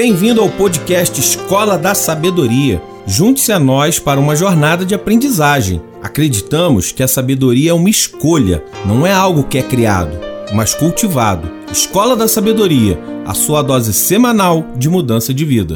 Bem-vindo ao podcast Escola da Sabedoria. Junte-se a nós para uma jornada de aprendizagem. Acreditamos que a sabedoria é uma escolha, não é algo que é criado, mas cultivado. Escola da Sabedoria, a sua dose semanal de mudança de vida.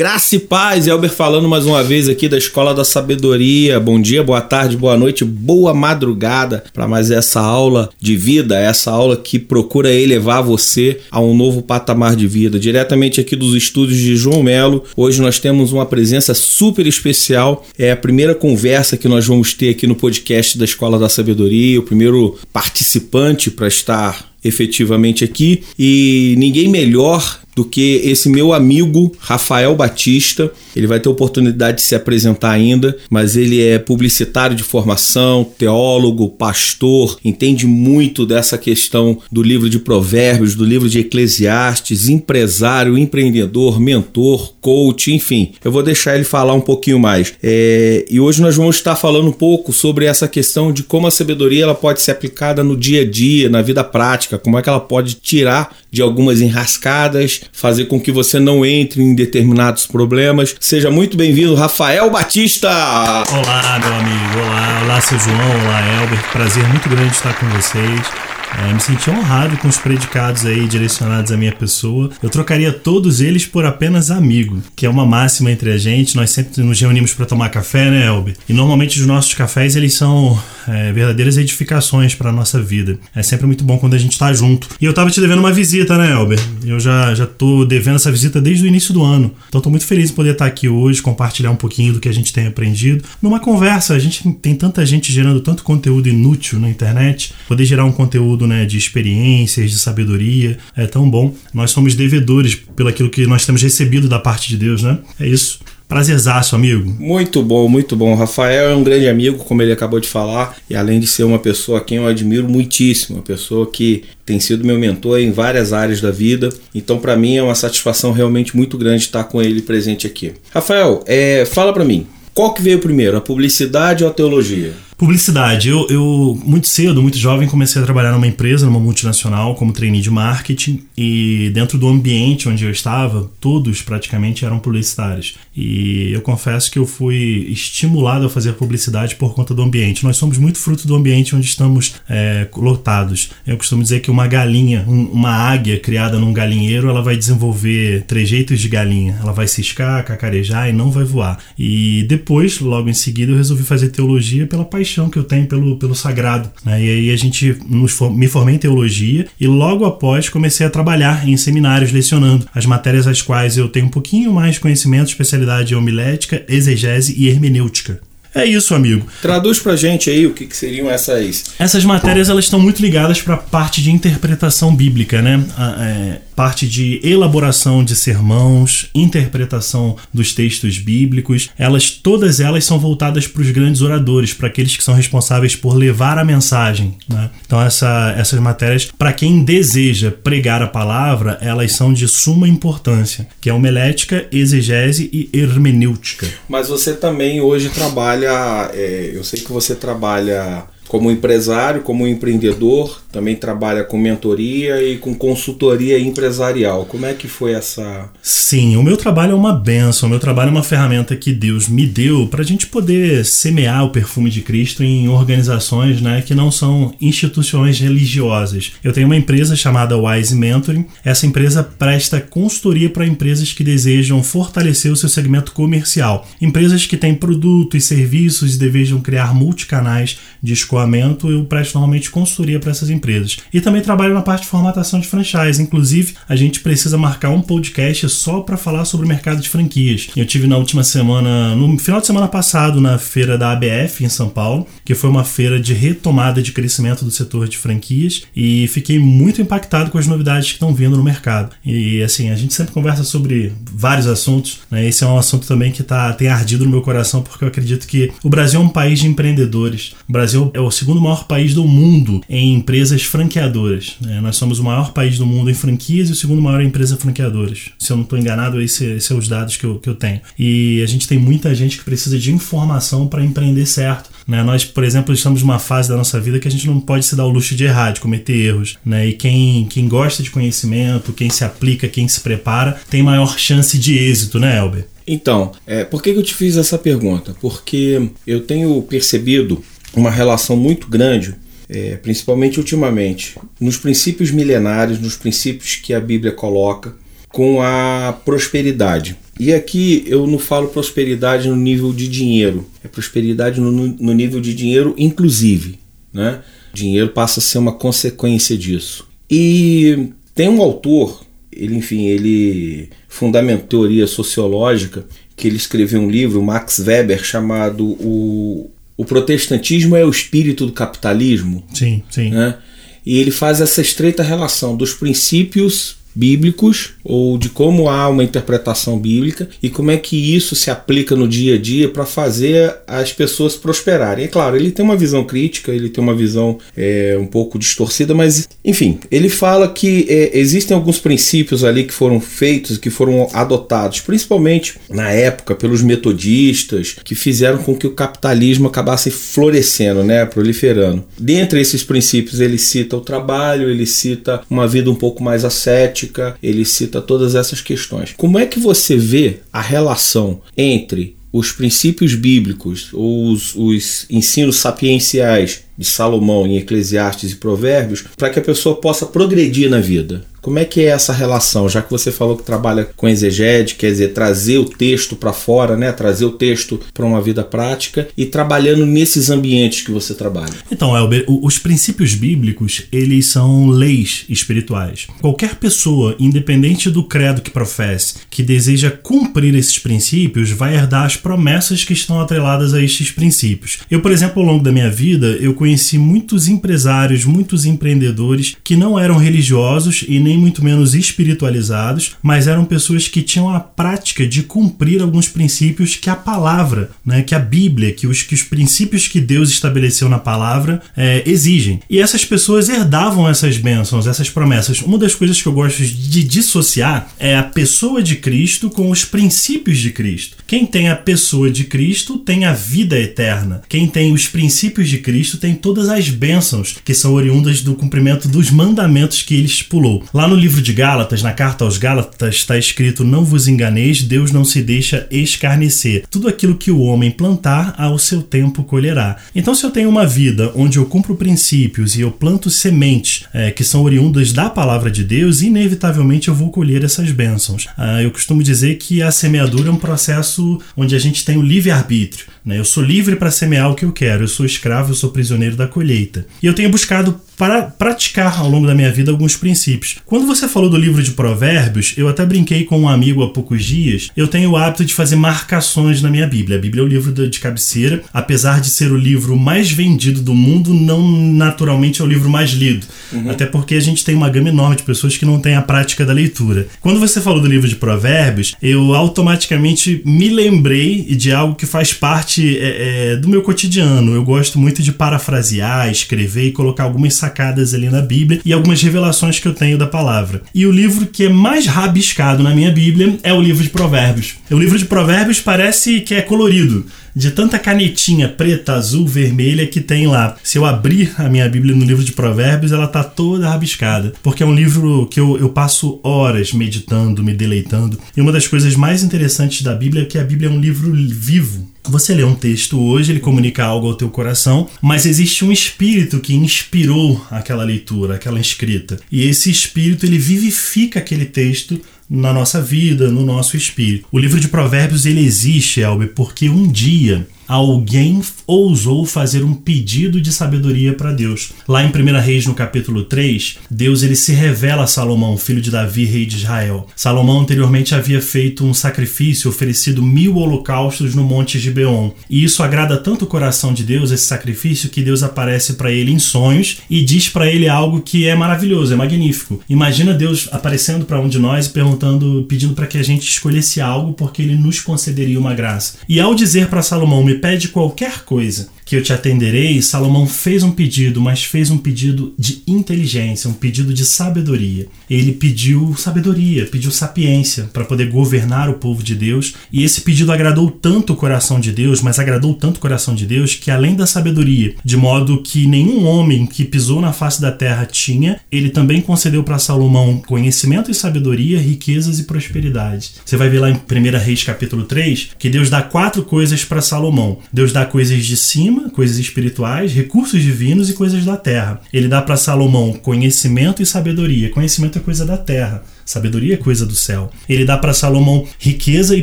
Graça e paz, Elber falando mais uma vez aqui da Escola da Sabedoria. Bom dia, boa tarde, boa noite, boa madrugada para mais essa aula de vida, essa aula que procura elevar você a um novo patamar de vida. Diretamente aqui dos estúdios de João Melo, hoje nós temos uma presença super especial. É a primeira conversa que nós vamos ter aqui no podcast da Escola da Sabedoria, o primeiro participante para estar efetivamente aqui e ninguém melhor do que esse meu amigo Rafael Batista. Ele vai ter oportunidade de se apresentar ainda, mas ele é publicitário de formação, teólogo, pastor, entende muito dessa questão do livro de Provérbios, do livro de Eclesiastes, empresário, empreendedor, mentor, coach, enfim. Eu vou deixar ele falar um pouquinho mais. É, e hoje nós vamos estar falando um pouco sobre essa questão de como a sabedoria ela pode ser aplicada no dia a dia, na vida prática, como é que ela pode tirar de algumas enrascadas, fazer com que você não entre em determinados problemas. Seja muito bem-vindo, Rafael Batista! Olá, meu amigo. Olá, olá, seu João. Olá, Elber. Prazer muito grande estar com vocês. É, me senti honrado com os predicados aí direcionados à minha pessoa. Eu trocaria todos eles por apenas amigo, que é uma máxima entre a gente. Nós sempre nos reunimos para tomar café, né, Elber? E normalmente os nossos cafés eles são é, verdadeiras edificações para nossa vida. É sempre muito bom quando a gente está junto. E eu tava te devendo uma visita, né, Elber? Eu já já tô devendo essa visita desde o início do ano. Então tô muito feliz em poder estar aqui hoje, compartilhar um pouquinho do que a gente tem aprendido. Numa conversa, a gente tem tanta gente gerando tanto conteúdo inútil na internet, poder gerar um conteúdo né, de experiências, de sabedoria. É tão bom. Nós somos devedores pelo aquilo que nós temos recebido da parte de Deus, né? É isso. Prazerzaço, amigo. Muito bom, muito bom. Rafael é um grande amigo, como ele acabou de falar, e além de ser uma pessoa a quem eu admiro muitíssimo, uma pessoa que tem sido meu mentor em várias áreas da vida. Então, para mim é uma satisfação realmente muito grande estar com ele presente aqui. Rafael, é, fala para mim, qual que veio primeiro, a publicidade ou a teologia? Publicidade. Eu, eu, muito cedo, muito jovem, comecei a trabalhar numa empresa, numa multinacional, como trainee de marketing. E dentro do ambiente onde eu estava, todos praticamente eram publicitários. E eu confesso que eu fui estimulado a fazer publicidade por conta do ambiente. Nós somos muito fruto do ambiente onde estamos é, lotados. Eu costumo dizer que uma galinha, um, uma águia criada num galinheiro, ela vai desenvolver trejeitos de galinha. Ela vai ciscar, cacarejar e não vai voar. E depois, logo em seguida, eu resolvi fazer teologia pela paixão paixão que eu tenho pelo, pelo sagrado. Né? E aí a gente me formei em teologia e logo após comecei a trabalhar em seminários lecionando as matérias às quais eu tenho um pouquinho mais de conhecimento, especialidade em homilética, exegese e hermenêutica. É isso, amigo. Traduz pra gente aí o que, que seriam essas. Essas matérias elas estão muito ligadas para a parte de interpretação bíblica, né? A, é, parte de elaboração de sermãos, interpretação dos textos bíblicos. Elas, todas elas são voltadas para os grandes oradores, para aqueles que são responsáveis por levar a mensagem. Né? Então, essa, essas matérias, para quem deseja pregar a palavra, elas são de suma importância, que é homilética, exegese e hermenêutica. Mas você também hoje trabalha trabalha, é, eu sei que você trabalha como empresário, como empreendedor, também trabalha com mentoria e com consultoria empresarial. Como é que foi essa? Sim, o meu trabalho é uma benção, o meu trabalho é uma ferramenta que Deus me deu para a gente poder semear o perfume de Cristo em organizações né, que não são instituições religiosas. Eu tenho uma empresa chamada Wise Mentoring. Essa empresa presta consultoria para empresas que desejam fortalecer o seu segmento comercial. Empresas que têm produtos e serviços e desejam criar multicanais de escola escoamento, eu presto normalmente consultoria para essas empresas. E também trabalho na parte de formatação de franchise. Inclusive, a gente precisa marcar um podcast só para falar sobre o mercado de franquias. Eu tive na última semana, no final de semana passado, na feira da ABF em São Paulo, que foi uma feira de retomada de crescimento do setor de franquias, e fiquei muito impactado com as novidades que estão vindo no mercado. E assim, a gente sempre conversa sobre vários assuntos, né? Esse é um assunto também que tá, tem ardido no meu coração, porque eu acredito que o Brasil é um país de empreendedores. O Brasil é o o segundo maior país do mundo em empresas franqueadoras. Né? Nós somos o maior país do mundo em franquias e o segundo maior em empresas franqueadoras. Se eu não estou enganado, esses são os dados que eu, que eu tenho. E a gente tem muita gente que precisa de informação para empreender certo. Né? Nós, por exemplo, estamos numa fase da nossa vida que a gente não pode se dar o luxo de errar, de cometer erros. Né? E quem, quem gosta de conhecimento, quem se aplica, quem se prepara, tem maior chance de êxito, né, Elber? Então, é, por que eu te fiz essa pergunta? Porque eu tenho percebido uma relação muito grande, é, principalmente ultimamente, nos princípios milenários, nos princípios que a Bíblia coloca, com a prosperidade. E aqui eu não falo prosperidade no nível de dinheiro, é prosperidade no, no nível de dinheiro inclusive. Né? Dinheiro passa a ser uma consequência disso. E tem um autor, ele enfim, ele fundamentou teoria sociológica, que ele escreveu um livro, Max Weber, chamado o, o Protestantismo é o Espírito do Capitalismo. Sim, sim. Né? E ele faz essa estreita relação dos princípios bíblicos ou de como há uma interpretação bíblica e como é que isso se aplica no dia a dia para fazer as pessoas prosperarem. É claro, ele tem uma visão crítica, ele tem uma visão é, um pouco distorcida, mas enfim, ele fala que é, existem alguns princípios ali que foram feitos, que foram adotados, principalmente na época pelos metodistas, que fizeram com que o capitalismo acabasse florescendo, né, proliferando. Dentre esses princípios, ele cita o trabalho, ele cita uma vida um pouco mais ascética ele cita todas essas questões. Como é que você vê a relação entre os princípios bíblicos, os, os ensinos sapienciais de Salomão em Eclesiastes e Provérbios, para que a pessoa possa progredir na vida? Como é que é essa relação? Já que você falou que trabalha com exegete, quer dizer, trazer o texto para fora, né? Trazer o texto para uma vida prática e trabalhando nesses ambientes que você trabalha. Então, Elber, os princípios bíblicos, eles são leis espirituais. Qualquer pessoa, independente do credo que professe, que deseja cumprir esses princípios, vai herdar as promessas que estão atreladas a estes princípios. Eu, por exemplo, ao longo da minha vida, eu conheci muitos empresários, muitos empreendedores que não eram religiosos e nem nem muito menos espiritualizados, mas eram pessoas que tinham a prática de cumprir alguns princípios que a palavra, né, que a Bíblia, que os, que os princípios que Deus estabeleceu na palavra é, exigem. E essas pessoas herdavam essas bênçãos, essas promessas. Uma das coisas que eu gosto de dissociar é a pessoa de Cristo com os princípios de Cristo. Quem tem a pessoa de Cristo tem a vida eterna. Quem tem os princípios de Cristo tem todas as bênçãos que são oriundas do cumprimento dos mandamentos que ele estipulou. Lá no livro de Gálatas, na carta aos Gálatas, está escrito: Não vos enganeis, Deus não se deixa escarnecer. Tudo aquilo que o homem plantar, ao seu tempo colherá. Então, se eu tenho uma vida onde eu cumpro princípios e eu planto sementes é, que são oriundas da palavra de Deus, inevitavelmente eu vou colher essas bênçãos. Ah, eu costumo dizer que a semeadura é um processo onde a gente tem o livre-arbítrio. Né? Eu sou livre para semear o que eu quero, eu sou escravo, eu sou prisioneiro da colheita. E eu tenho buscado para praticar ao longo da minha vida alguns princípios. Quando você falou do livro de Provérbios, eu até brinquei com um amigo há poucos dias. Eu tenho o hábito de fazer marcações na minha Bíblia. A Bíblia é o livro de cabeceira, apesar de ser o livro mais vendido do mundo, não naturalmente é o livro mais lido. Uhum. Até porque a gente tem uma gama enorme de pessoas que não têm a prática da leitura. Quando você falou do livro de Provérbios, eu automaticamente me lembrei de algo que faz parte é, é, do meu cotidiano. Eu gosto muito de parafrasear, escrever e colocar algumas sacadas ali na Bíblia e algumas revelações que eu tenho da palavra. E o livro que é mais rabiscado na minha Bíblia é o livro de Provérbios. O livro de Provérbios parece que é colorido de tanta canetinha preta, azul, vermelha que tem lá. Se eu abrir a minha Bíblia no livro de Provérbios, ela tá toda rabiscada. Porque é um livro que eu, eu passo horas meditando, me deleitando. E uma das coisas mais interessantes da Bíblia é que a Bíblia é um livro vivo. Você lê um texto hoje, ele comunica algo ao teu coração, mas existe um espírito que inspirou aquela leitura, aquela escrita. E esse espírito ele vivifica aquele texto na nossa vida, no nosso espírito. O livro de Provérbios ele existe, Elber, porque um dia alguém ousou fazer um pedido de sabedoria para Deus. Lá em 1 Reis, no capítulo 3, Deus ele se revela a Salomão, filho de Davi, rei de Israel. Salomão anteriormente havia feito um sacrifício, oferecido mil holocaustos no Monte Gibeon. E isso agrada tanto o coração de Deus, esse sacrifício, que Deus aparece para ele em sonhos e diz para ele algo que é maravilhoso, é magnífico. Imagina Deus aparecendo para um de nós e perguntando, pedindo para que a gente escolhesse algo porque ele nos concederia uma graça. E ao dizer para Salomão, me pede qualquer coisa coisa. Que eu te atenderei, Salomão fez um pedido, mas fez um pedido de inteligência, um pedido de sabedoria. Ele pediu sabedoria, pediu sapiência para poder governar o povo de Deus, e esse pedido agradou tanto o coração de Deus, mas agradou tanto o coração de Deus que além da sabedoria, de modo que nenhum homem que pisou na face da terra tinha, ele também concedeu para Salomão conhecimento e sabedoria, riquezas e prosperidade. Você vai ver lá em 1 Reis capítulo 3 que Deus dá quatro coisas para Salomão. Deus dá coisas de cima, coisas espirituais, recursos divinos e coisas da terra. Ele dá para Salomão conhecimento e sabedoria. Conhecimento é coisa da terra. Sabedoria é coisa do céu. Ele dá para Salomão riqueza e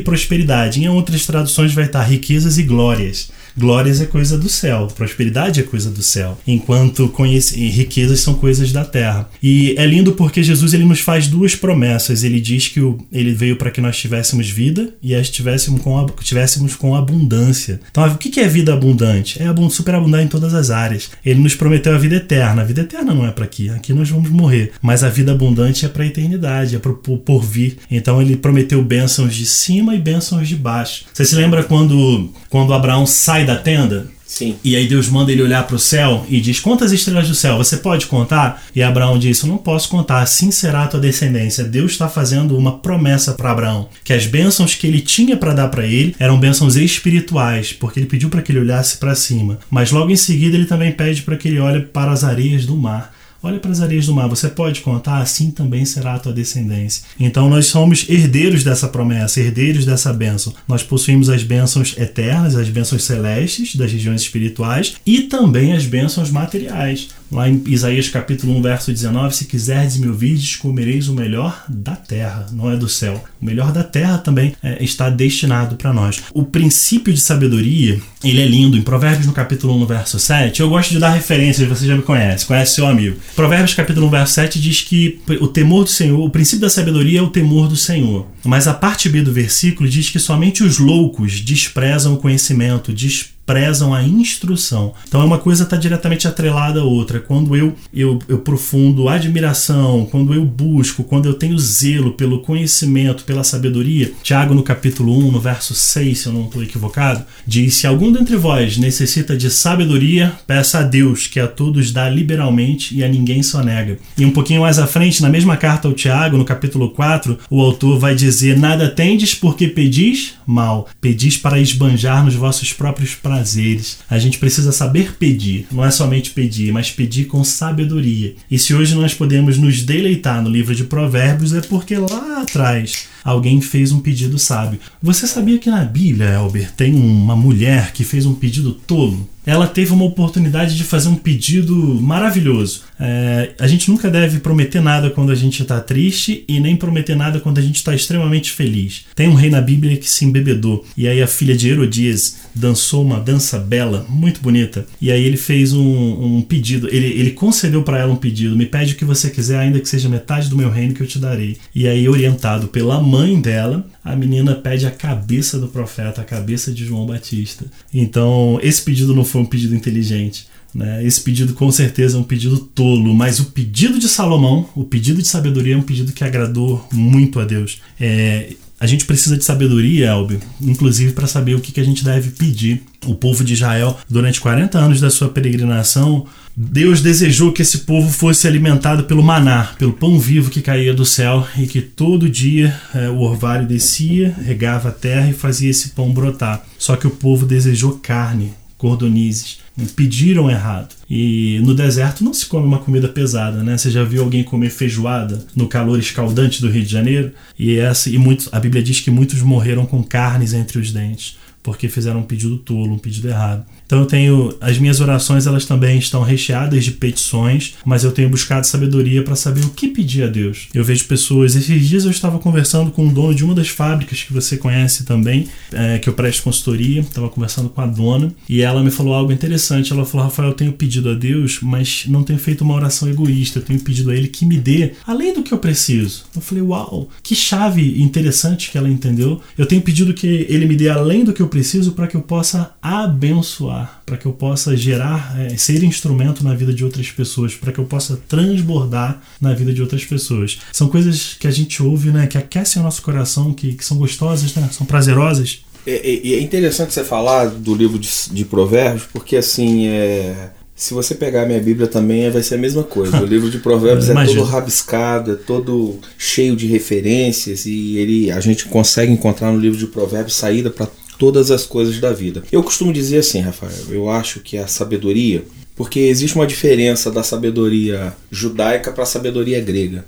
prosperidade. Em outras traduções vai estar riquezas e glórias. Glórias é coisa do céu, prosperidade é coisa do céu, enquanto riquezas são coisas da terra. E é lindo porque Jesus ele nos faz duas promessas. Ele diz que o, ele veio para que nós tivéssemos vida e as tivéssemos com, tivéssemos com abundância. Então, o que é vida abundante? É superabundar em todas as áreas. Ele nos prometeu a vida eterna. A vida eterna não é para aqui, aqui nós vamos morrer. Mas a vida abundante é para a eternidade, é para o porvir. Então, ele prometeu bênçãos de cima e bênçãos de baixo. Você se lembra quando, quando Abraão sai da tenda? Sim. E aí Deus manda ele olhar para o céu e diz: Quantas estrelas do céu você pode contar? E Abraão diz: Eu não posso contar, assim será a tua descendência. Deus está fazendo uma promessa para Abraão: que as bênçãos que ele tinha para dar para ele eram bênçãos espirituais, porque ele pediu para que ele olhasse para cima. Mas logo em seguida ele também pede para que ele olhe para as areias do mar. Olha para as areias do mar, você pode contar, assim também será a tua descendência. Então nós somos herdeiros dessa promessa, herdeiros dessa bênção. Nós possuímos as bênçãos eternas, as bênçãos celestes das regiões espirituais e também as bênçãos materiais. Lá em Isaías capítulo 1, verso 19, se quiserdes me ouvirdes, comereis o melhor da terra, não é do céu. O melhor da terra também é, está destinado para nós. O princípio de sabedoria, ele é lindo. Em Provérbios no capítulo 1, verso 7, eu gosto de dar referências, você já me conhece, conhece seu amigo. Provérbios capítulo 1, verso 7 diz que o temor do Senhor, o princípio da sabedoria é o temor do Senhor. Mas a parte B do versículo diz que somente os loucos desprezam o conhecimento, desprezam prezam a instrução. Então é uma coisa está diretamente atrelada à outra. Quando eu, eu, eu profundo admiração, quando eu busco, quando eu tenho zelo pelo conhecimento, pela sabedoria, Tiago no capítulo 1, no verso 6, se eu não estou equivocado, diz: Se algum dentre vós necessita de sabedoria, peça a Deus, que a todos dá liberalmente e a ninguém só nega. E um pouquinho mais à frente, na mesma carta ao Tiago, no capítulo 4, o autor vai dizer: Nada tendes porque pedis mal, pedis para esbanjar nos vossos próprios prazeres prazeres. A gente precisa saber pedir, não é somente pedir, mas pedir com sabedoria. E se hoje nós podemos nos deleitar no livro de Provérbios, é porque lá atrás alguém fez um pedido sábio. Você sabia que na Bíblia, Elber, tem uma mulher que fez um pedido tolo? ela teve uma oportunidade de fazer um pedido maravilhoso. É, a gente nunca deve prometer nada quando a gente está triste e nem prometer nada quando a gente está extremamente feliz. Tem um rei na Bíblia que se embebedou e aí a filha de Herodias dançou uma dança bela, muito bonita. E aí ele fez um, um pedido, ele, ele concedeu para ela um pedido: me pede o que você quiser, ainda que seja metade do meu reino que eu te darei. E aí, orientado pela mãe dela, a menina pede a cabeça do profeta, a cabeça de João Batista. Então, esse pedido não foi um pedido inteligente. Né? Esse pedido com certeza é um pedido tolo, mas o pedido de Salomão, o pedido de sabedoria, é um pedido que agradou muito a Deus. É, a gente precisa de sabedoria, Elbe, inclusive para saber o que, que a gente deve pedir. O povo de Israel, durante 40 anos da sua peregrinação, Deus desejou que esse povo fosse alimentado pelo maná, pelo pão vivo que caía do céu e que todo dia é, o orvalho descia, regava a terra e fazia esse pão brotar. Só que o povo desejou carne, cordonizes, pediram errado. E no deserto não se come uma comida pesada, né? Você já viu alguém comer feijoada no calor escaldante do Rio de Janeiro? E essa e muitos, a Bíblia diz que muitos morreram com carnes entre os dentes porque fizeram um pedido tolo, um pedido errado. Então eu tenho as minhas orações, elas também estão recheadas de petições, mas eu tenho buscado sabedoria para saber o que pedir a Deus. Eu vejo pessoas, esses dias eu estava conversando com o dono de uma das fábricas que você conhece também, é, que eu presto consultoria, estava conversando com a dona e ela me falou algo interessante. Ela falou: Rafael, eu tenho pedido a Deus, mas não tenho feito uma oração egoísta. Eu tenho pedido a Ele que me dê além do que eu preciso. Eu falei: Uau, que chave interessante que ela entendeu. Eu tenho pedido que Ele me dê além do que eu preciso para que eu possa abençoar para que eu possa gerar, é, ser instrumento na vida de outras pessoas, para que eu possa transbordar na vida de outras pessoas. São coisas que a gente ouve, né, que aquecem o nosso coração, que, que são gostosas, né, são prazerosas. É, é, é, interessante você falar do livro de, de Provérbios, porque assim, é, se você pegar a minha Bíblia também, vai ser a mesma coisa. O livro de Provérbios é todo rabiscado, é todo cheio de referências e ele, a gente consegue encontrar no livro de Provérbios saída para todas as coisas da vida. Eu costumo dizer assim, Rafael, eu acho que a sabedoria, porque existe uma diferença da sabedoria judaica para a sabedoria grega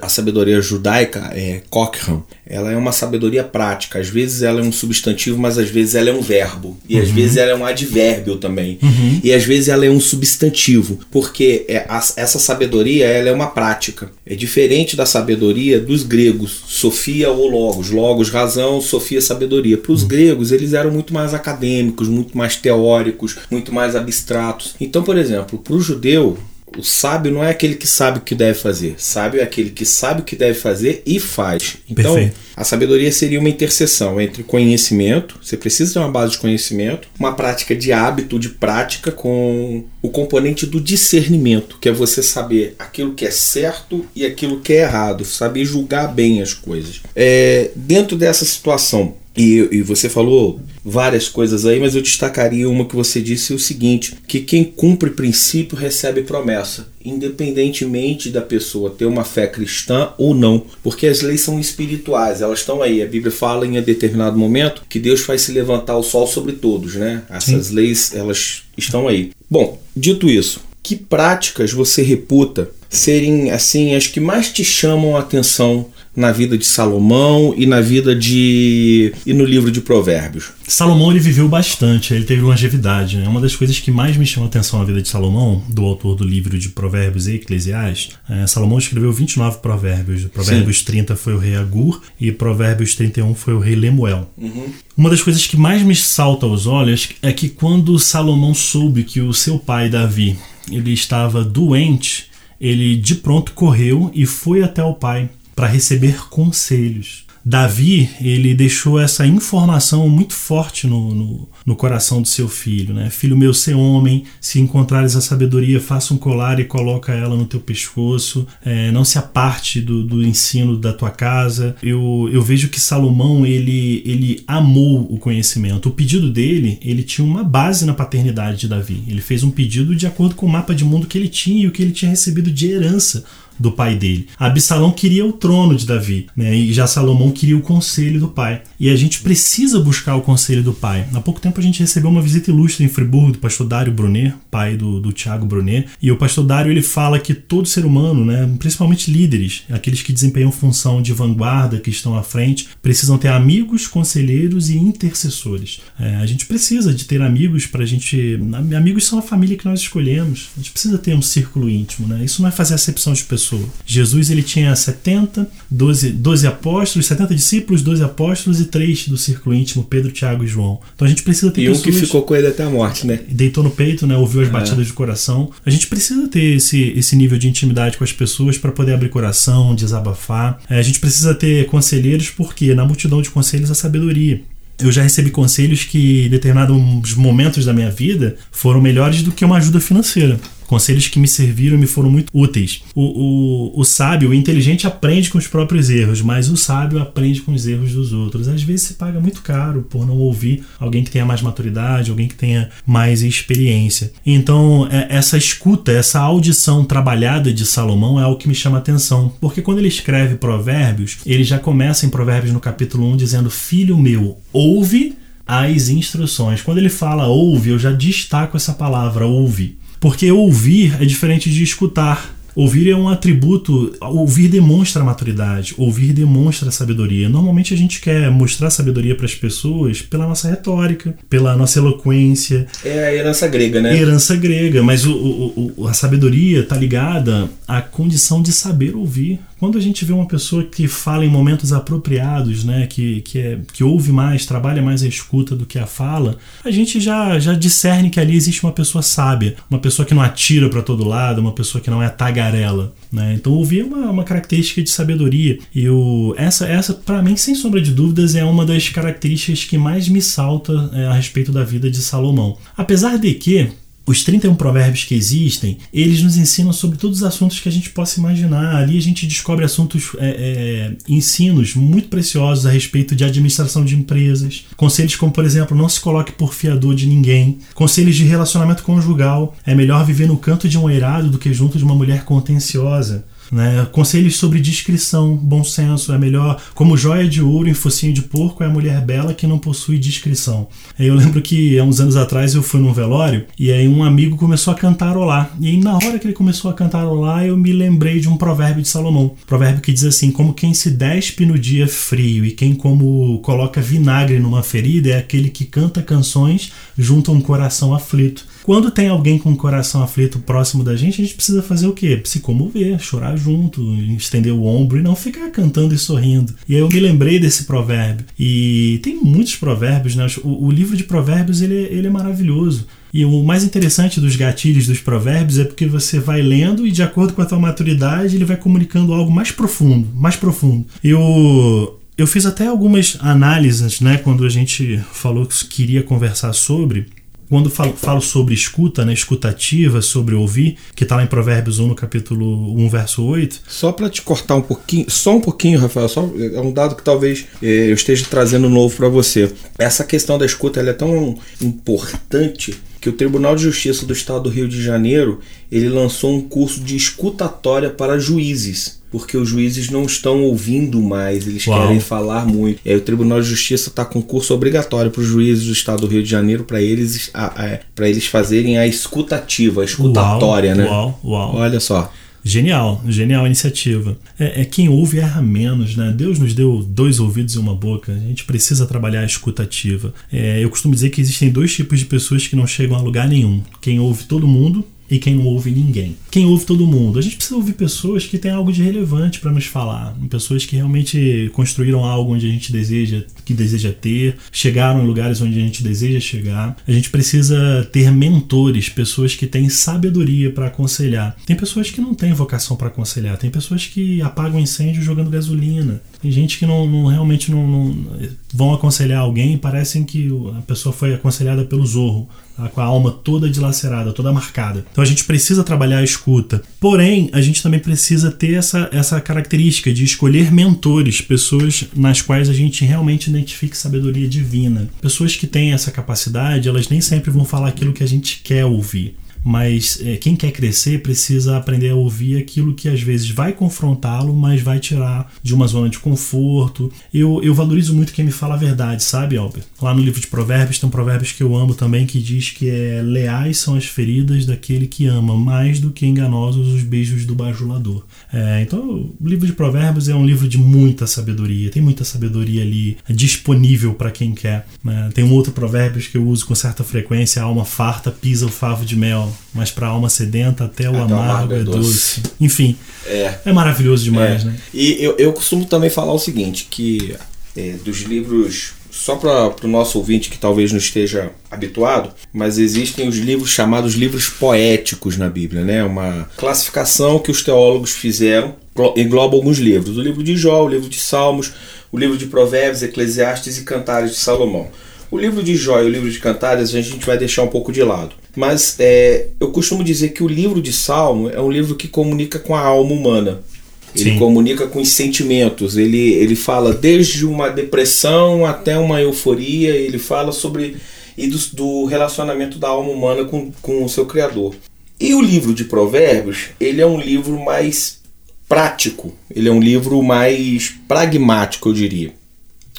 a sabedoria judaica é Cochrane, ela é uma sabedoria prática. Às vezes ela é um substantivo, mas às vezes ela é um verbo. E uhum. às vezes ela é um advérbio também. Uhum. E às vezes ela é um substantivo, porque é, a, essa sabedoria ela é uma prática. É diferente da sabedoria dos gregos, sofia ou logos. Logos, razão, sofia, sabedoria. Para os uhum. gregos, eles eram muito mais acadêmicos, muito mais teóricos, muito mais abstratos. Então, por exemplo, para o judeu, o sábio não é aquele que sabe o que deve fazer. Sábio é aquele que sabe o que deve fazer e faz. Então, Perfeito. a sabedoria seria uma interseção entre conhecimento, você precisa ter uma base de conhecimento, uma prática de hábito, de prática, com o componente do discernimento, que é você saber aquilo que é certo e aquilo que é errado, saber julgar bem as coisas. É, dentro dessa situação, e, e, você falou várias coisas aí, mas eu destacaria uma que você disse o seguinte: que quem cumpre princípio recebe promessa, independentemente da pessoa ter uma fé cristã ou não, porque as leis são espirituais, elas estão aí. A Bíblia fala em um determinado momento que Deus faz se levantar o sol sobre todos, né? Essas Sim. leis elas estão aí. Bom, dito isso, que práticas você reputa serem assim as que mais te chamam a atenção na vida de Salomão e na vida de e no livro de Provérbios. Salomão ele viveu bastante, ele teve longevidade. Né? Uma das coisas que mais me chama a atenção na vida de Salomão, do autor do livro de Provérbios e Eclesiastes, é, Salomão escreveu 29 provérbios. Provérbios Sim. 30 foi o rei Agur e Provérbios 31 foi o rei Lemuel. Uhum. Uma das coisas que mais me salta aos olhos é que quando Salomão soube que o seu pai Davi ele estava doente, ele de pronto correu e foi até o pai para receber conselhos. Davi ele deixou essa informação muito forte no, no, no, coração do seu filho, né? Filho meu, ser homem, se encontrares a sabedoria, faça um colar e coloca ela no teu pescoço. É, não se aparte do, do, ensino da tua casa. Eu, eu vejo que Salomão ele, ele amou o conhecimento. O pedido dele ele tinha uma base na paternidade de Davi. Ele fez um pedido de acordo com o mapa de mundo que ele tinha e o que ele tinha recebido de herança do pai dele. Absalão queria o trono de Davi, né? e já Salomão queria o conselho do pai. E a gente precisa buscar o conselho do pai. Há pouco tempo a gente recebeu uma visita ilustre em Friburgo do pastor Dário Brunet, pai do, do Tiago Brunet, e o pastor Dário ele fala que todo ser humano, né, principalmente líderes, aqueles que desempenham função de vanguarda, que estão à frente, precisam ter amigos, conselheiros e intercessores. É, a gente precisa de ter amigos para a gente. Amigos são a família que nós escolhemos. A gente precisa ter um círculo íntimo, né? Isso não é fazer acepção de pessoas pessoa. Jesus ele tinha 70, 12, 12 apóstolos, 70 discípulos, 12 apóstolos e 3 do círculo íntimo, Pedro, Tiago e João. Então a gente precisa ter e pessoas... E um que ficou com ele até a morte, né? Deitou no peito, né? Ouviu as é. batidas de coração. A gente precisa ter esse, esse nível de intimidade com as pessoas para poder abrir coração, desabafar. É, a gente precisa ter conselheiros porque na multidão de conselhos a sabedoria eu já recebi conselhos que em determinados momentos da minha vida foram melhores do que uma ajuda financeira. Conselhos que me serviram e me foram muito úteis. O, o, o sábio, o inteligente aprende com os próprios erros, mas o sábio aprende com os erros dos outros. Às vezes se paga muito caro por não ouvir alguém que tenha mais maturidade, alguém que tenha mais experiência. Então, é, essa escuta, essa audição trabalhada de Salomão é algo que me chama a atenção, porque quando ele escreve Provérbios, ele já começa em Provérbios no capítulo 1 dizendo: Filho meu, ouve as instruções. Quando ele fala ouve, eu já destaco essa palavra ouve. Porque ouvir é diferente de escutar. Ouvir é um atributo, ouvir demonstra maturidade, ouvir demonstra sabedoria. Normalmente a gente quer mostrar sabedoria para as pessoas pela nossa retórica, pela nossa eloquência. É a herança grega, né? Herança grega, mas o, o, o, a sabedoria está ligada à condição de saber ouvir. Quando a gente vê uma pessoa que fala em momentos apropriados, né, que, que, é, que ouve mais, trabalha mais a escuta do que a fala, a gente já, já discerne que ali existe uma pessoa sábia, uma pessoa que não atira para todo lado, uma pessoa que não é tagarela. Né? Então, ouvir é uma, uma característica de sabedoria. E o, essa, essa para mim, sem sombra de dúvidas, é uma das características que mais me salta é, a respeito da vida de Salomão. Apesar de que os 31 provérbios que existem, eles nos ensinam sobre todos os assuntos que a gente possa imaginar. Ali a gente descobre assuntos, é, é, ensinos muito preciosos a respeito de administração de empresas, conselhos como, por exemplo, não se coloque por fiador de ninguém, conselhos de relacionamento conjugal, é melhor viver no canto de um eirado do que junto de uma mulher contenciosa. Né? Conselhos sobre discrição, bom senso, é melhor. Como joia de ouro em focinho de porco é a mulher bela que não possui discrição. Eu lembro que há uns anos atrás eu fui num velório e aí um amigo começou a cantarolar. E aí, na hora que ele começou a cantarolar, eu me lembrei de um provérbio de Salomão. Provérbio que diz assim: Como quem se despe no dia frio e quem, como coloca vinagre numa ferida, é aquele que canta canções junto a um coração aflito. Quando tem alguém com o coração aflito próximo da gente, a gente precisa fazer o quê? Se comover, chorar junto, estender o ombro e não ficar cantando e sorrindo. E aí eu me lembrei desse provérbio. E tem muitos provérbios, né? O, o livro de provérbios ele, ele é maravilhoso. E o mais interessante dos gatilhos dos provérbios é porque você vai lendo e de acordo com a tua maturidade ele vai comunicando algo mais profundo, mais profundo. Eu eu fiz até algumas análises, né, quando a gente falou que queria conversar sobre quando falo, falo, sobre escuta, né, escutativa, sobre ouvir, que está lá em Provérbios 1, no capítulo 1, verso 8. Só para te cortar um pouquinho, só um pouquinho, Rafael, só, é um dado que talvez eh, eu esteja trazendo novo para você. Essa questão da escuta é tão importante que o Tribunal de Justiça do Estado do Rio de Janeiro ele lançou um curso de escutatória para juízes porque os juízes não estão ouvindo mais, eles Uau. querem falar muito. Aí o Tribunal de Justiça está com curso obrigatório para os juízes do Estado do Rio de Janeiro para eles, para eles fazerem a escutativa, a escutatória, uau, né? Uau, uau. Olha só. Genial, genial iniciativa. É, é, quem ouve erra menos, né? Deus nos deu dois ouvidos e uma boca. A gente precisa trabalhar a escutativa. É, eu costumo dizer que existem dois tipos de pessoas que não chegam a lugar nenhum: quem ouve todo mundo e quem não ouve ninguém. Quem ouve todo mundo. A gente precisa ouvir pessoas que têm algo de relevante para nos falar, pessoas que realmente construíram algo onde a gente deseja, que deseja ter, chegaram em lugares onde a gente deseja chegar. A gente precisa ter mentores, pessoas que têm sabedoria para aconselhar. Tem pessoas que não têm vocação para aconselhar, tem pessoas que apagam incêndio jogando gasolina. Tem gente que não, não realmente não, não, vão aconselhar alguém e parecem que a pessoa foi aconselhada pelo zorro, tá? com a alma toda dilacerada, toda marcada. Então a gente precisa trabalhar a escuta. Porém, a gente também precisa ter essa, essa característica de escolher mentores, pessoas nas quais a gente realmente identifique sabedoria divina. Pessoas que têm essa capacidade, elas nem sempre vão falar aquilo que a gente quer ouvir mas é, quem quer crescer precisa aprender a ouvir aquilo que às vezes vai confrontá-lo, mas vai tirar de uma zona de conforto. Eu, eu valorizo muito quem me fala a verdade, sabe, Albert? Lá no livro de Provérbios tem um provérbios que eu amo também que diz que é leais são as feridas daquele que ama, mais do que enganosos os beijos do bajulador. É, então, o livro de Provérbios é um livro de muita sabedoria, tem muita sabedoria ali disponível para quem quer. Né? Tem um outro provérbios que eu uso com certa frequência: a alma farta pisa o favo de mel mas para a alma sedenta até o até amargo, é doce. doce. Enfim, é, é maravilhoso demais, é. né? E eu, eu costumo também falar o seguinte, que é, dos livros só para o nosso ouvinte que talvez não esteja habituado, mas existem os livros chamados livros poéticos na Bíblia, né? Uma classificação que os teólogos fizeram engloba alguns livros: o livro de Jó, o livro de Salmos, o livro de Provérbios, Eclesiastes e Cantares de Salomão. O livro de Jó e o livro de Cantares a gente vai deixar um pouco de lado. Mas é, eu costumo dizer que o livro de Salmo é um livro que comunica com a alma humana. Ele Sim. comunica com os sentimentos. Ele, ele fala desde uma depressão até uma euforia. Ele fala sobre e do, do relacionamento da alma humana com, com o seu Criador. E o livro de Provérbios, ele é um livro mais prático. Ele é um livro mais pragmático, eu diria.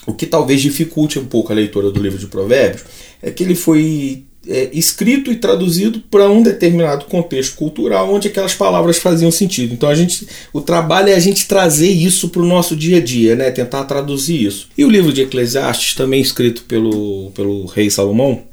O que talvez dificulte um pouco a leitura do livro de Provérbios é que ele foi é, escrito e traduzido para um determinado contexto cultural onde aquelas palavras faziam sentido. Então a gente, o trabalho é a gente trazer isso para o nosso dia a dia, né? Tentar traduzir isso. E o livro de Eclesiastes, também escrito pelo, pelo rei Salomão,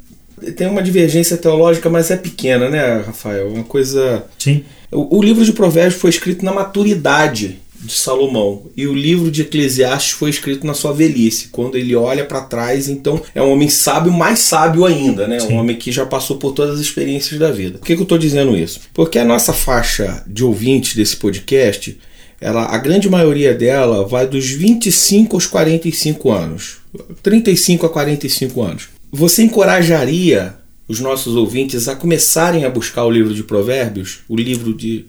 tem uma divergência teológica, mas é pequena, né, Rafael? Uma coisa. Sim. O, o livro de Provérbios foi escrito na maturidade de Salomão. E o livro de Eclesiastes foi escrito na sua velhice, quando ele olha para trás, então é um homem sábio, mais sábio ainda, né? Sim. Um homem que já passou por todas as experiências da vida. Por que, que eu estou dizendo isso? Porque a nossa faixa de ouvintes desse podcast, ela, a grande maioria dela vai dos 25 aos 45 anos, 35 a 45 anos. Você encorajaria os nossos ouvintes a começarem a buscar o livro de Provérbios, o livro de.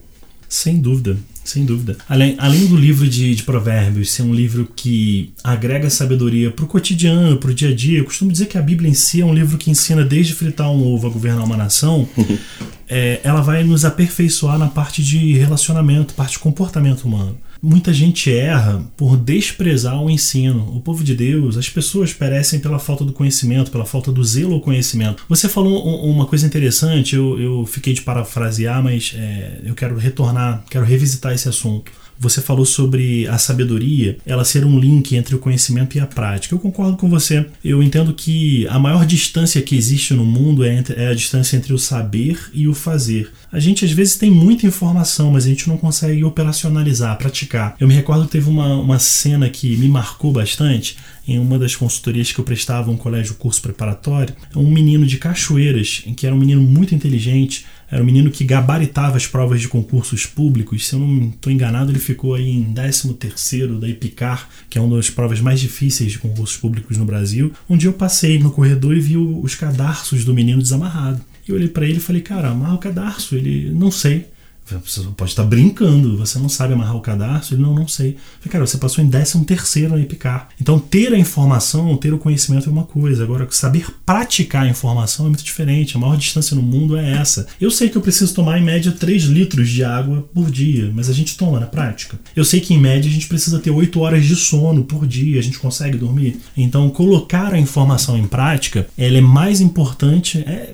Sem dúvida, sem dúvida. Além, além do livro de, de Provérbios ser um livro que agrega sabedoria para o cotidiano, para o dia a dia, eu costumo dizer que a Bíblia em si é um livro que ensina desde fritar um ovo a governar uma nação. é, ela vai nos aperfeiçoar na parte de relacionamento, parte de comportamento humano. Muita gente erra por desprezar o ensino. O povo de Deus, as pessoas perecem pela falta do conhecimento, pela falta do zelo ao conhecimento. Você falou uma coisa interessante, eu, eu fiquei de parafrasear, mas é, eu quero retornar, quero revisitar esse assunto. Você falou sobre a sabedoria, ela ser um link entre o conhecimento e a prática. Eu concordo com você. Eu entendo que a maior distância que existe no mundo é, entre, é a distância entre o saber e o fazer. A gente às vezes tem muita informação, mas a gente não consegue operacionalizar, praticar. Eu me recordo que teve uma, uma cena que me marcou bastante em uma das consultorias que eu prestava um colégio curso preparatório. Um menino de Cachoeiras, que era um menino muito inteligente, era um menino que gabaritava as provas de concursos públicos. Se eu não estou enganado, ele ficou aí em 13º da EPICAR, que é uma das provas mais difíceis de concursos públicos no Brasil. Um dia eu passei no corredor e vi os cadarços do menino desamarrado. Eu olhei para ele e falei, cara, amarra o cadarço. Ele, não sei. Você pode estar brincando, você não sabe amarrar o cadastro? Ele, não, não sei. falei, cara, você passou em 13 terceiro na EPICAR. Então, ter a informação, ter o conhecimento é uma coisa. Agora, saber praticar a informação é muito diferente. A maior distância no mundo é essa. Eu sei que eu preciso tomar, em média, 3 litros de água por dia, mas a gente toma na prática. Eu sei que, em média, a gente precisa ter 8 horas de sono por dia. A gente consegue dormir. Então, colocar a informação em prática, ela é mais importante... É,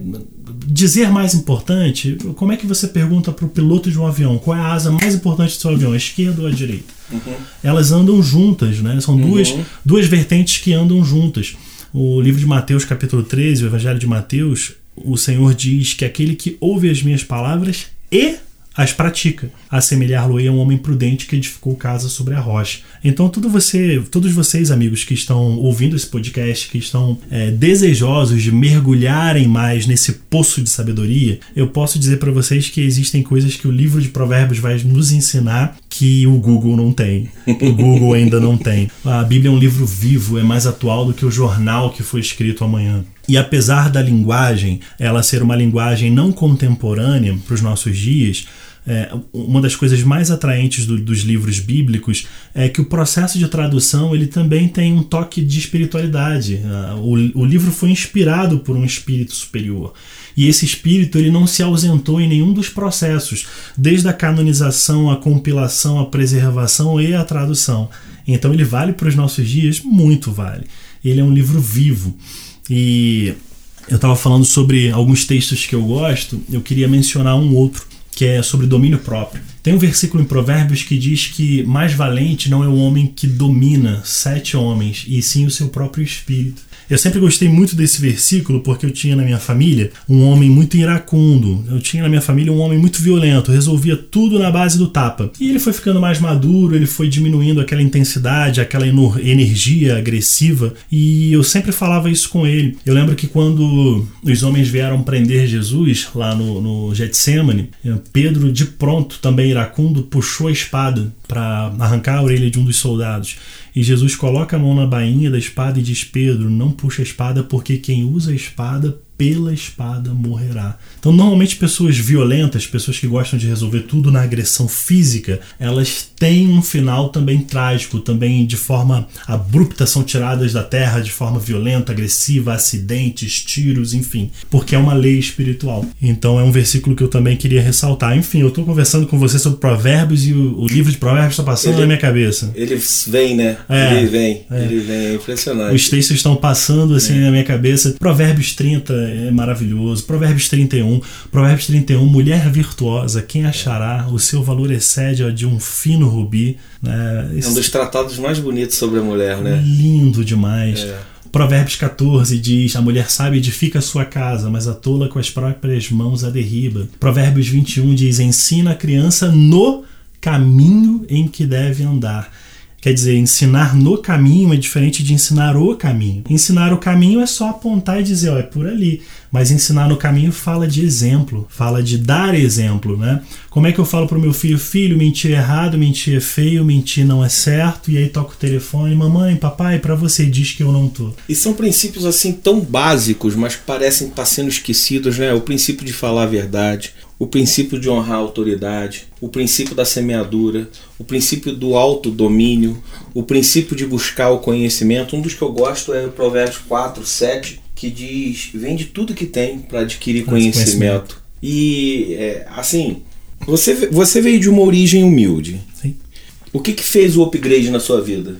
dizer mais importante, como é que você pergunta para o piloto de um avião qual é a asa mais importante do seu avião, a esquerda ou a direita? Uhum. Elas andam juntas, né? São uhum. duas, duas vertentes que andam juntas. O livro de Mateus, capítulo 13, o Evangelho de Mateus, o Senhor diz que aquele que ouve as minhas palavras e as pratica. Assemelhar-lo-ei a um homem prudente que edificou casa sobre a rocha. Então, tudo você, todos vocês, amigos, que estão ouvindo esse podcast, que estão é, desejosos de mergulharem mais nesse poço de sabedoria, eu posso dizer para vocês que existem coisas que o livro de Provérbios vai nos ensinar que o Google não tem. O Google ainda não tem. A Bíblia é um livro vivo, é mais atual do que o jornal que foi escrito amanhã. E apesar da linguagem ela ser uma linguagem não contemporânea para os nossos dias, é, uma das coisas mais atraentes do, dos livros bíblicos é que o processo de tradução ele também tem um toque de espiritualidade. Ah, o, o livro foi inspirado por um espírito superior. E esse espírito ele não se ausentou em nenhum dos processos, desde a canonização, a compilação, a preservação e a tradução. Então ele vale para os nossos dias? Muito vale. Ele é um livro vivo. E eu estava falando sobre alguns textos que eu gosto, eu queria mencionar um outro que é sobre domínio próprio. Tem um versículo em Provérbios que diz que mais valente não é o homem que domina sete homens, e sim o seu próprio espírito. Eu sempre gostei muito desse versículo porque eu tinha na minha família um homem muito iracundo. Eu tinha na minha família um homem muito violento, resolvia tudo na base do tapa. E ele foi ficando mais maduro, ele foi diminuindo aquela intensidade, aquela energia agressiva, e eu sempre falava isso com ele. Eu lembro que quando os homens vieram prender Jesus lá no, no Getsemane, Pedro, de pronto, também iracundo, puxou a espada para arrancar a orelha de um dos soldados. E Jesus coloca a mão na bainha da espada e diz: Pedro, não puxa a espada, porque quem usa a espada pela espada morrerá. Então, normalmente, pessoas violentas, pessoas que gostam de resolver tudo na agressão física, elas têm um final também trágico, também de forma abrupta são tiradas da terra de forma violenta, agressiva, acidentes, tiros, enfim, porque é uma lei espiritual. Então, é um versículo que eu também queria ressaltar. Enfim, eu estou conversando com você sobre Provérbios e o, livro de Provérbios está passando ele, na minha cabeça. Ele vem, né? É, ele vem, é. ele vem, é impressionante. Os textos estão passando assim é. na minha cabeça. Provérbios 30 é maravilhoso. Provérbios 31. Provérbios 31, mulher virtuosa, quem achará? O seu valor excede a de um fino rubi. Né? Esse... É um dos tratados mais bonitos sobre a mulher, né? Lindo demais. É. Provérbios 14 diz: A mulher sábia edifica a sua casa, mas a tola com as próprias mãos a derriba. Provérbios 21 diz: Ensina a criança no caminho em que deve andar Quer dizer, ensinar no caminho é diferente de ensinar o caminho. Ensinar o caminho é só apontar e dizer, ó, é por ali. Mas ensinar no caminho fala de exemplo, fala de dar exemplo, né? Como é que eu falo pro meu filho, filho, mentir é errado, mentir é feio, mentir não é certo, e aí toca o telefone, mamãe, papai, para você diz que eu não tô. E são princípios assim tão básicos, mas parecem estar sendo esquecidos, né? O princípio de falar a verdade, o princípio de honrar a autoridade, o princípio da semeadura, o princípio do autodomínio, o princípio de buscar o conhecimento. Um dos que eu gosto é o Provérbios 4, 7, que diz: vende tudo que tem para adquirir conhecimento. conhecimento. E, é, assim, você, você veio de uma origem humilde. Sim. O que, que fez o upgrade na sua vida?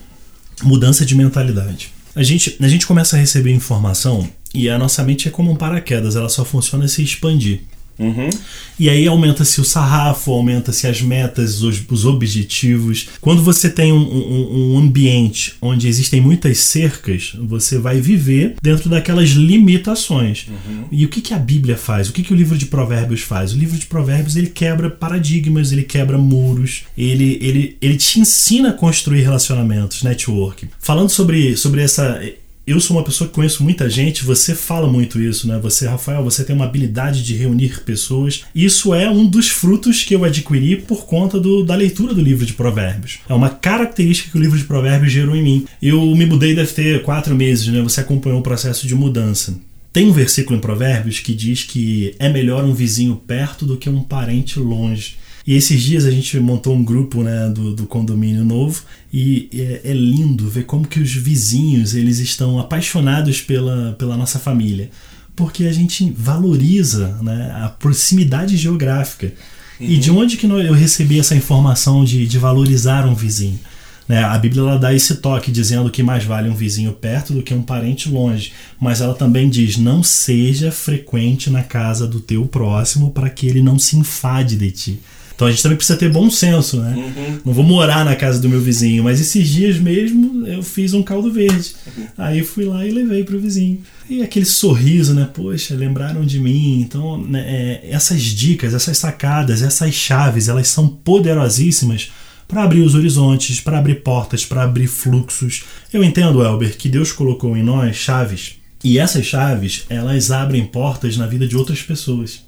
Mudança de mentalidade. A gente, a gente começa a receber informação e a nossa mente é como um paraquedas, ela só funciona se expandir. Uhum. E aí aumenta-se o sarrafo, aumenta-se as metas, os, os, objetivos. Quando você tem um, um, um, ambiente onde existem muitas cercas, você vai viver dentro daquelas limitações. Uhum. E o que, que a Bíblia faz? O que, que o livro de Provérbios faz? O livro de Provérbios ele quebra paradigmas, ele quebra muros, ele, ele, ele te ensina a construir relacionamentos, network. Falando sobre, sobre essa eu sou uma pessoa que conheço muita gente, você fala muito isso, né? Você, Rafael, você tem uma habilidade de reunir pessoas. Isso é um dos frutos que eu adquiri por conta do, da leitura do livro de Provérbios. É uma característica que o livro de Provérbios gerou em mim. Eu me mudei deve ter quatro meses, né? Você acompanhou o processo de mudança. Tem um versículo em Provérbios que diz que é melhor um vizinho perto do que um parente longe. E esses dias a gente montou um grupo né, do, do condomínio novo e é, é, lindo ver como que os vizinhos eles estão apaixonados pela, pela nossa família. Porque a gente valoriza né, a proximidade geográfica. Uhum. E de onde que eu recebi essa informação de, de valorizar um vizinho? Né? A Bíblia ela dá esse toque dizendo que mais vale um vizinho perto do que um parente longe, mas ela também diz: não seja frequente na casa do teu próximo para que ele não se enfade de ti. Então a gente também precisa ter bom senso, né? Uhum. Não vou morar na casa do meu vizinho, mas esses dias mesmo eu fiz um caldo verde. Uhum. Aí fui lá e levei para o vizinho. E aquele sorriso, né? Poxa, lembraram de mim. Então, né, é, essas dicas, essas sacadas, essas chaves, elas são poderosíssimas para abrir os horizontes, para abrir portas, para abrir fluxos. Eu entendo, Elber, que Deus colocou em nós chaves. E essas chaves, elas abrem portas na vida de outras pessoas.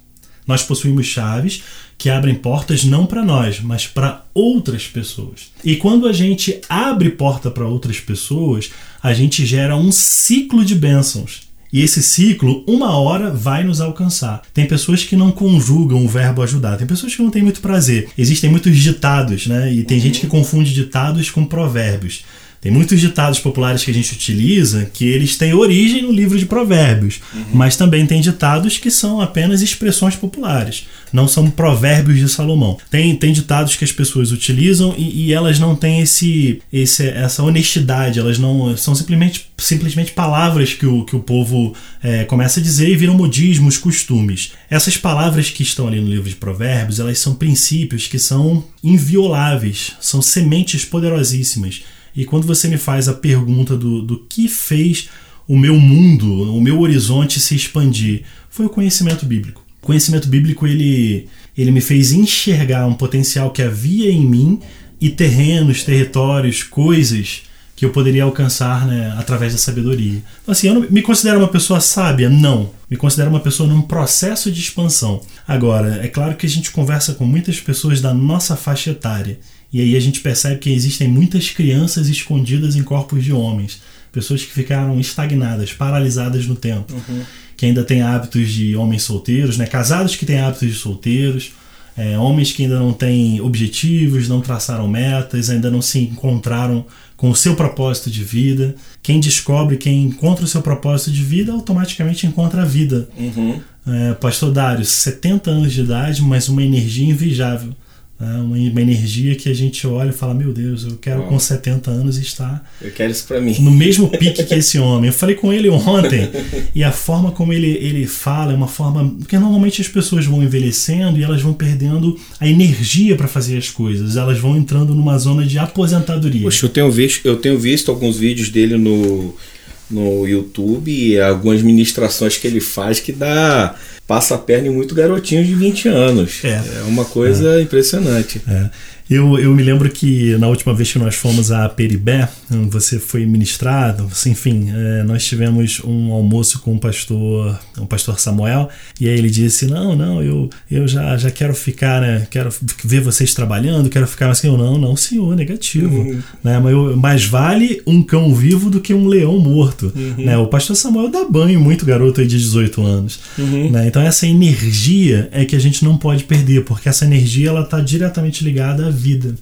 Nós possuímos chaves que abrem portas não para nós, mas para outras pessoas. E quando a gente abre porta para outras pessoas, a gente gera um ciclo de bênçãos. E esse ciclo, uma hora, vai nos alcançar. Tem pessoas que não conjugam o verbo ajudar, tem pessoas que não têm muito prazer. Existem muitos ditados, né? E tem gente que confunde ditados com provérbios. Tem muitos ditados populares que a gente utiliza que eles têm origem no livro de Provérbios, uhum. mas também tem ditados que são apenas expressões populares, não são provérbios de Salomão. Tem, tem ditados que as pessoas utilizam e, e elas não têm esse, esse, essa honestidade, elas não são simplesmente, simplesmente palavras que o, que o povo é, começa a dizer e viram modismos, costumes. Essas palavras que estão ali no livro de Provérbios, elas são princípios que são invioláveis, são sementes poderosíssimas e quando você me faz a pergunta do, do que fez o meu mundo, o meu horizonte se expandir, foi o conhecimento bíblico. O conhecimento bíblico ele, ele me fez enxergar um potencial que havia em mim e terrenos, territórios, coisas que eu poderia alcançar né, através da sabedoria. Então, assim, eu não me considero uma pessoa sábia? Não. Me considero uma pessoa num processo de expansão. Agora, é claro que a gente conversa com muitas pessoas da nossa faixa etária e aí a gente percebe que existem muitas crianças escondidas em corpos de homens, pessoas que ficaram estagnadas, paralisadas no tempo, uhum. que ainda têm hábitos de homens solteiros, né? casados que têm hábitos de solteiros, é, homens que ainda não têm objetivos, não traçaram metas, ainda não se encontraram com o seu propósito de vida. Quem descobre, quem encontra o seu propósito de vida, automaticamente encontra a vida. Uhum. É, Pastor Dário, 70 anos de idade, mas uma energia invejável. É uma, uma, energia que a gente olha e fala: Meu Deus, eu quero com 70 anos estar. Eu quero isso para mim. No mesmo pique que esse homem. Eu falei com ele ontem e a forma como ele, ele fala é uma forma. Porque normalmente as pessoas vão envelhecendo e elas vão perdendo a energia para fazer as coisas. Elas vão entrando numa zona de aposentadoria. Poxa, eu tenho visto, eu tenho visto alguns vídeos dele no, no YouTube e algumas ministrações que ele faz que dá passa a perna em muito garotinho de 20 anos. É, é uma coisa é. impressionante. É. Eu, eu me lembro que na última vez que nós fomos a Peribé, você foi ministrado, enfim, é, nós tivemos um almoço com o pastor, o pastor Samuel, e aí ele disse: Não, não, eu, eu já, já quero ficar, né? Quero ver vocês trabalhando, quero ficar assim. Eu, não, não, senhor, negativo. Uhum. Né, mas eu, mais vale um cão vivo do que um leão morto. Uhum. Né? O pastor Samuel dá banho muito garoto aí de 18 anos. Uhum. Né? Então essa energia é que a gente não pode perder, porque essa energia ela está diretamente ligada à vida.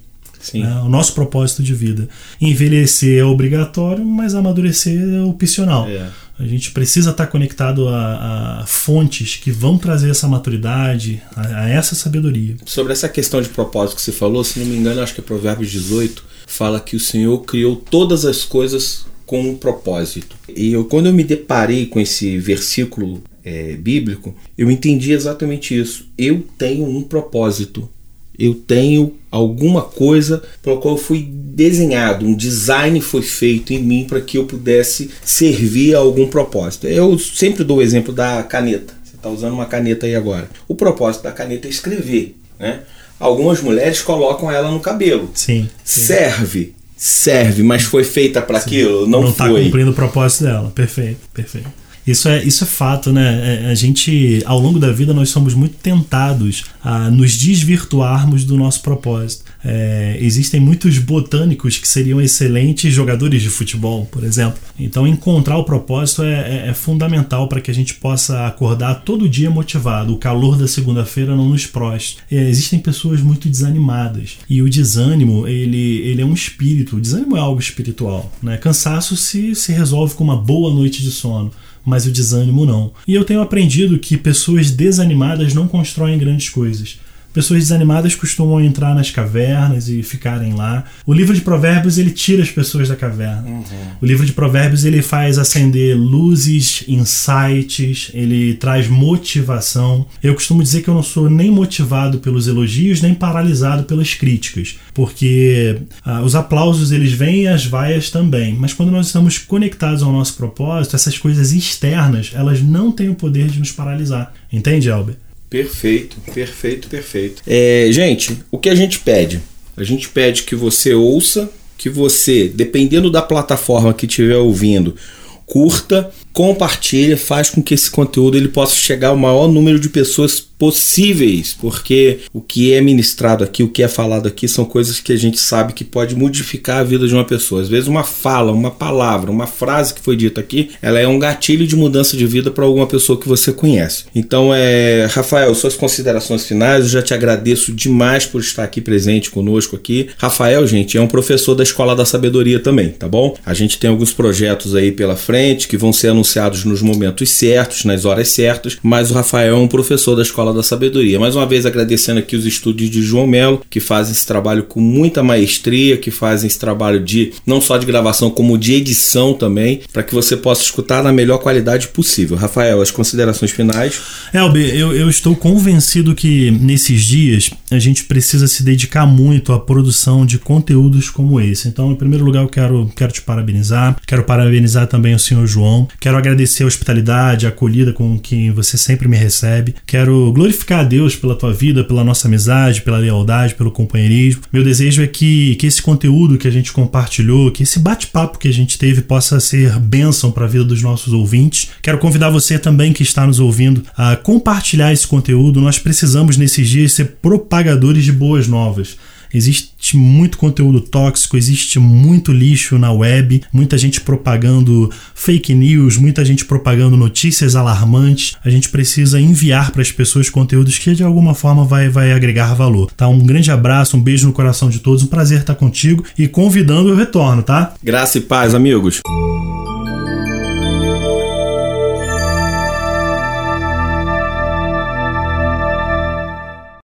Né? O nosso propósito de vida. Envelhecer é obrigatório, mas amadurecer é opcional. É. A gente precisa estar conectado a, a, fontes que vão trazer essa maturidade, a, a, essa sabedoria. Sobre essa questão de propósito que você falou, se não me engano, acho que é Provérbios 18, fala que o Senhor criou todas as coisas com um propósito. E eu, quando eu me deparei com esse versículo é, bíblico, eu entendi exatamente isso. Eu tenho um propósito eu tenho alguma coisa pela qual eu fui desenhado, um design foi feito em mim para que eu pudesse servir a algum propósito. Eu sempre dou o exemplo da caneta. Você está usando uma caneta aí agora. O propósito da caneta é escrever, né? Algumas mulheres colocam ela no cabelo. Sim. sim. Serve, serve, mas foi feita para aquilo, não, não tá foi. Não está cumprindo o propósito dela. Perfeito, perfeito. Isso é, isso é fato, né? É, a gente, ao longo da vida, nós somos muito tentados a nos desvirtuarmos do nosso propósito. É, existem muitos botânicos que seriam excelentes jogadores de futebol, por exemplo. Então, encontrar o propósito é, é, é fundamental para que a gente possa acordar todo dia motivado. O calor da segunda-feira não nos prostre. É, existem pessoas muito desanimadas e o desânimo ele, ele é um espírito. O desânimo é algo espiritual. Né? Cansaço se, se resolve com uma boa noite de sono mas o desânimo não. E eu tenho aprendido que pessoas desanimadas não constroem grandes coisas. Pessoas desanimadas costumam entrar nas cavernas e ficarem lá. O livro de Provérbios ele tira as pessoas da caverna. Uhum. O livro de Provérbios ele faz acender luzes, insights, ele traz motivação. Eu costumo dizer que eu não sou nem motivado pelos elogios nem paralisado pelas críticas, porque ah, os aplausos eles vêm e as vaias também. Mas quando nós estamos conectados ao nosso propósito, essas coisas externas elas não têm o poder de nos paralisar. Entende, Albert? Perfeito, perfeito, perfeito. É, gente, o que a gente pede? A gente pede que você ouça, que você, dependendo da plataforma que estiver ouvindo, curta, compartilhe, faz com que esse conteúdo ele possa chegar ao maior número de pessoas possíveis, porque o que é ministrado aqui, o que é falado aqui são coisas que a gente sabe que pode modificar a vida de uma pessoa. Às vezes uma fala, uma palavra, uma frase que foi dita aqui, ela é um gatilho de mudança de vida para alguma pessoa que você conhece. Então, é, Rafael, suas considerações finais, eu já te agradeço demais por estar aqui presente conosco aqui. Rafael, gente, é um professor da Escola da Sabedoria também, tá bom? A gente tem alguns projetos aí pela frente que vão ser anunciados nos momentos certos, nas horas certas, mas o Rafael é um professor da Escola da Sabedoria. Mais uma vez agradecendo aqui os estúdios de João Melo, que fazem esse trabalho com muita maestria, que fazem esse trabalho de não só de gravação, como de edição também, para que você possa escutar na melhor qualidade possível. Rafael, as considerações finais? Elber, eu, eu estou convencido que nesses dias a gente precisa se dedicar muito à produção de conteúdos como esse. Então, em primeiro lugar, eu quero, quero te parabenizar, quero parabenizar também o senhor João, quero agradecer a hospitalidade, a acolhida com que você sempre me recebe, quero glorificar a Deus pela tua vida, pela nossa amizade, pela lealdade, pelo companheirismo. Meu desejo é que, que esse conteúdo que a gente compartilhou, que esse bate-papo que a gente teve possa ser bênção para a vida dos nossos ouvintes. Quero convidar você também que está nos ouvindo a compartilhar esse conteúdo. Nós precisamos nesses dias ser propagadores de boas novas. Existe muito conteúdo tóxico, existe muito lixo na web, muita gente propagando fake news, muita gente propagando notícias alarmantes. A gente precisa enviar para as pessoas conteúdos que de alguma forma vai, vai agregar valor. Tá? Um grande abraço, um beijo no coração de todos, um prazer estar contigo e convidando o retorno, tá? Graça e paz, amigos.